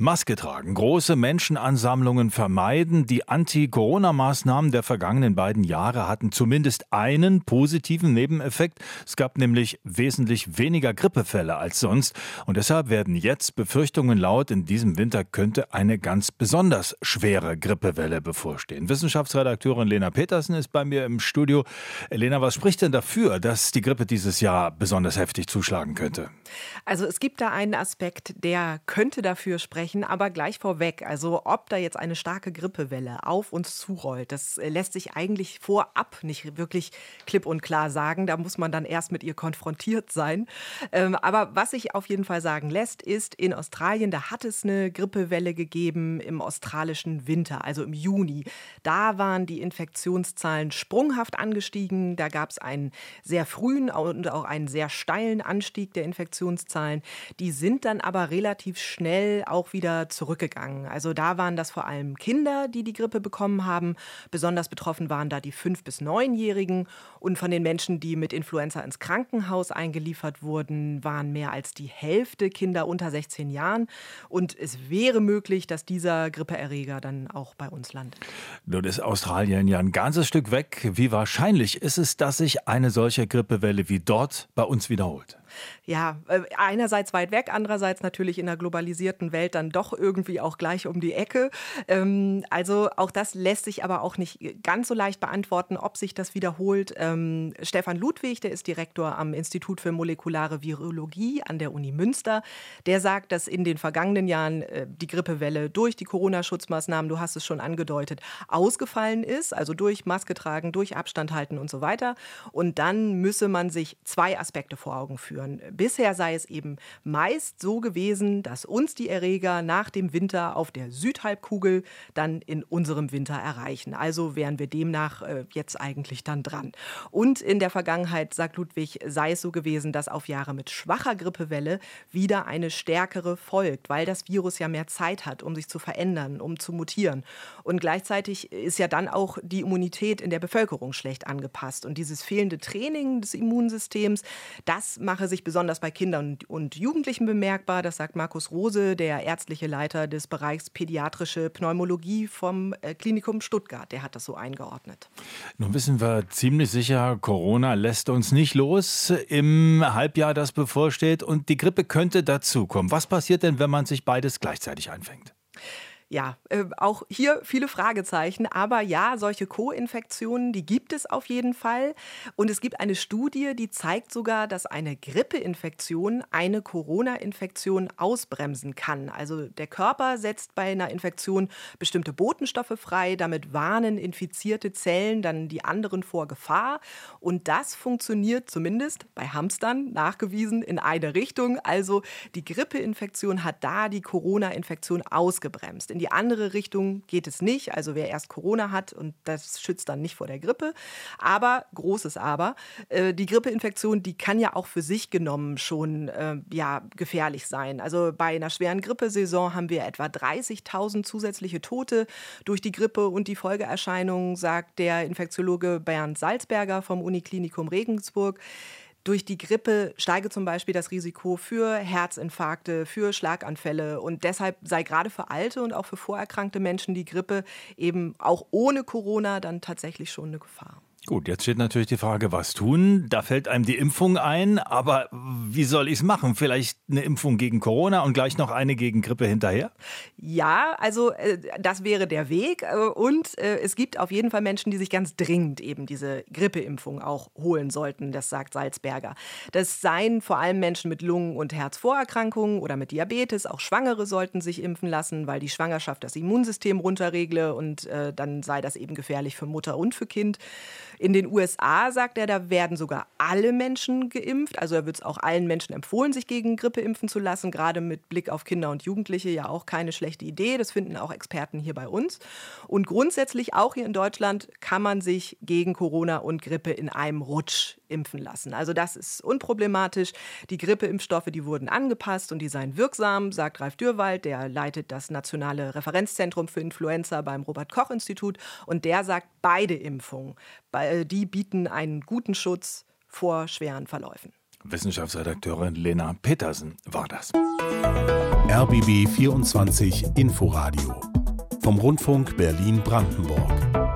Maske tragen, große Menschenansammlungen vermeiden. Die Anti-Corona-Maßnahmen der vergangenen beiden Jahre hatten zumindest einen positiven Nebeneffekt. Es gab nämlich wesentlich weniger Grippefälle als sonst. Und deshalb werden jetzt Befürchtungen laut, in diesem Winter könnte eine ganz besonders schwere Grippewelle bevorstehen. Wissenschaftsredakteurin Lena Petersen ist bei mir im Studio. Lena, was spricht denn dafür, dass die Grippe dieses Jahr besonders heftig zuschlagen könnte? Also es gibt da einen Aspekt, der könnte dafür sprechen sprechen, aber gleich vorweg, also ob da jetzt eine starke Grippewelle auf uns zurollt, das äh, lässt sich eigentlich vorab nicht wirklich klipp und klar sagen. Da muss man dann erst mit ihr konfrontiert sein. Ähm, aber was sich auf jeden Fall sagen lässt, ist, in Australien, da hat es eine Grippewelle gegeben im australischen Winter, also im Juni. Da waren die Infektionszahlen sprunghaft angestiegen. Da gab es einen sehr frühen und auch einen sehr steilen Anstieg der Infektionszahlen. Die sind dann aber relativ schnell auch wieder wieder zurückgegangen. Also da waren das vor allem Kinder, die die Grippe bekommen haben. Besonders betroffen waren da die 5- bis 9-Jährigen. Und von den Menschen, die mit Influenza ins Krankenhaus eingeliefert wurden, waren mehr als die Hälfte Kinder unter 16 Jahren. Und es wäre möglich, dass dieser Grippeerreger dann auch bei uns landet. Nun ist Australien ja ein ganzes Stück weg. Wie wahrscheinlich ist es, dass sich eine solche Grippewelle wie dort bei uns wiederholt? Ja, äh, einerseits weit weg, andererseits natürlich in der globalisierten Welt dann doch irgendwie auch gleich um die Ecke. Ähm, also auch das lässt sich aber auch nicht ganz so leicht beantworten, ob sich das wiederholt. Ähm, Stefan Ludwig, der ist Direktor am Institut für molekulare Virologie an der Uni Münster, der sagt, dass in den vergangenen Jahren äh, die Grippewelle durch die Corona-Schutzmaßnahmen, du hast es schon angedeutet, ausgefallen ist, also durch Maske tragen, durch Abstand halten und so weiter. Und dann müsse man sich zwei Aspekte vor Augen führen führen. Bisher sei es eben meist so gewesen, dass uns die Erreger nach dem Winter auf der Südhalbkugel dann in unserem Winter erreichen. Also wären wir demnach äh, jetzt eigentlich dann dran. Und in der Vergangenheit, sagt Ludwig, sei es so gewesen, dass auf Jahre mit schwacher Grippewelle wieder eine stärkere folgt, weil das Virus ja mehr Zeit hat, um sich zu verändern, um zu mutieren. Und gleichzeitig ist ja dann auch die Immunität in der Bevölkerung schlecht angepasst. Und dieses fehlende Training des Immunsystems, das mache sich besonders bei Kindern und Jugendlichen bemerkbar. Das sagt Markus Rose, der ärztliche Leiter des Bereichs pädiatrische Pneumologie vom äh, Klinikum Stuttgart. Der hat das so eingeordnet. Nun wissen wir ziemlich sicher, Corona lässt uns nicht los im Halbjahr, das bevorsteht. Und die Grippe könnte dazukommen. Was passiert denn, wenn man sich beides gleichzeitig einfängt? Ja, äh, auch hier viele Fragezeichen. Aber ja, solche Co-Infektionen, die gibt es auf jeden Fall. Und es gibt eine Studie, die zeigt sogar, dass eine Grippeinfektion eine Corona-Infektion ausbremsen kann. Also der Körper setzt bei einer Infektion bestimmte Botenstoffe frei. Damit warnen infizierte Zellen dann die anderen vor Gefahr. Und das funktioniert zumindest bei Hamstern nachgewiesen in eine Richtung. Also die Grippeinfektion hat da die Corona-Infektion ausgebremst. In die andere Richtung geht es nicht. Also wer erst Corona hat und das schützt dann nicht vor der Grippe. Aber, großes Aber, äh, die Grippeinfektion, die kann ja auch für sich genommen schon äh, ja, gefährlich sein. Also bei einer schweren Grippesaison haben wir etwa 30.000 zusätzliche Tote durch die Grippe und die Folgeerscheinungen, sagt der Infektiologe Bernd Salzberger vom Uniklinikum Regensburg. Durch die Grippe steige zum Beispiel das Risiko für Herzinfarkte, für Schlaganfälle. Und deshalb sei gerade für alte und auch für vorerkrankte Menschen die Grippe eben auch ohne Corona dann tatsächlich schon eine Gefahr. Gut, jetzt steht natürlich die Frage, was tun? Da fällt einem die Impfung ein, aber wie soll ich es machen? Vielleicht eine Impfung gegen Corona und gleich noch eine gegen Grippe hinterher? Ja, also äh, das wäre der Weg. Äh, und äh, es gibt auf jeden Fall Menschen, die sich ganz dringend eben diese Grippeimpfung auch holen sollten, das sagt Salzberger. Das seien vor allem Menschen mit Lungen- und Herzvorerkrankungen oder mit Diabetes. Auch Schwangere sollten sich impfen lassen, weil die Schwangerschaft das Immunsystem runterregle und dann sei das eben gefährlich für Mutter und für Kind. In den USA, sagt er, da werden sogar alle Menschen geimpft. Also da wird es auch allen Menschen empfohlen, sich gegen Grippe impfen zu lassen. Gerade mit Blick auf Kinder und Jugendliche ja auch keine schlechte Idee. Das finden auch Experten hier bei uns. Und grundsätzlich auch hier in Deutschland kann man sich gegen Corona und Grippe in einem Rutsch impfen lassen. Also das ist unproblematisch. Die Grippeimpfstoffe, die wurden angepasst und die seien wirksam, sagt Ralf Dürwald, der leitet das nationale Referenzzentrum für Influenza beim Robert Koch Institut und der sagt, beide Impfungen, die bieten einen guten Schutz vor schweren Verläufen. Wissenschaftsredakteurin Lena Petersen war das. RBB 24 Inforadio vom Rundfunk Berlin-Brandenburg.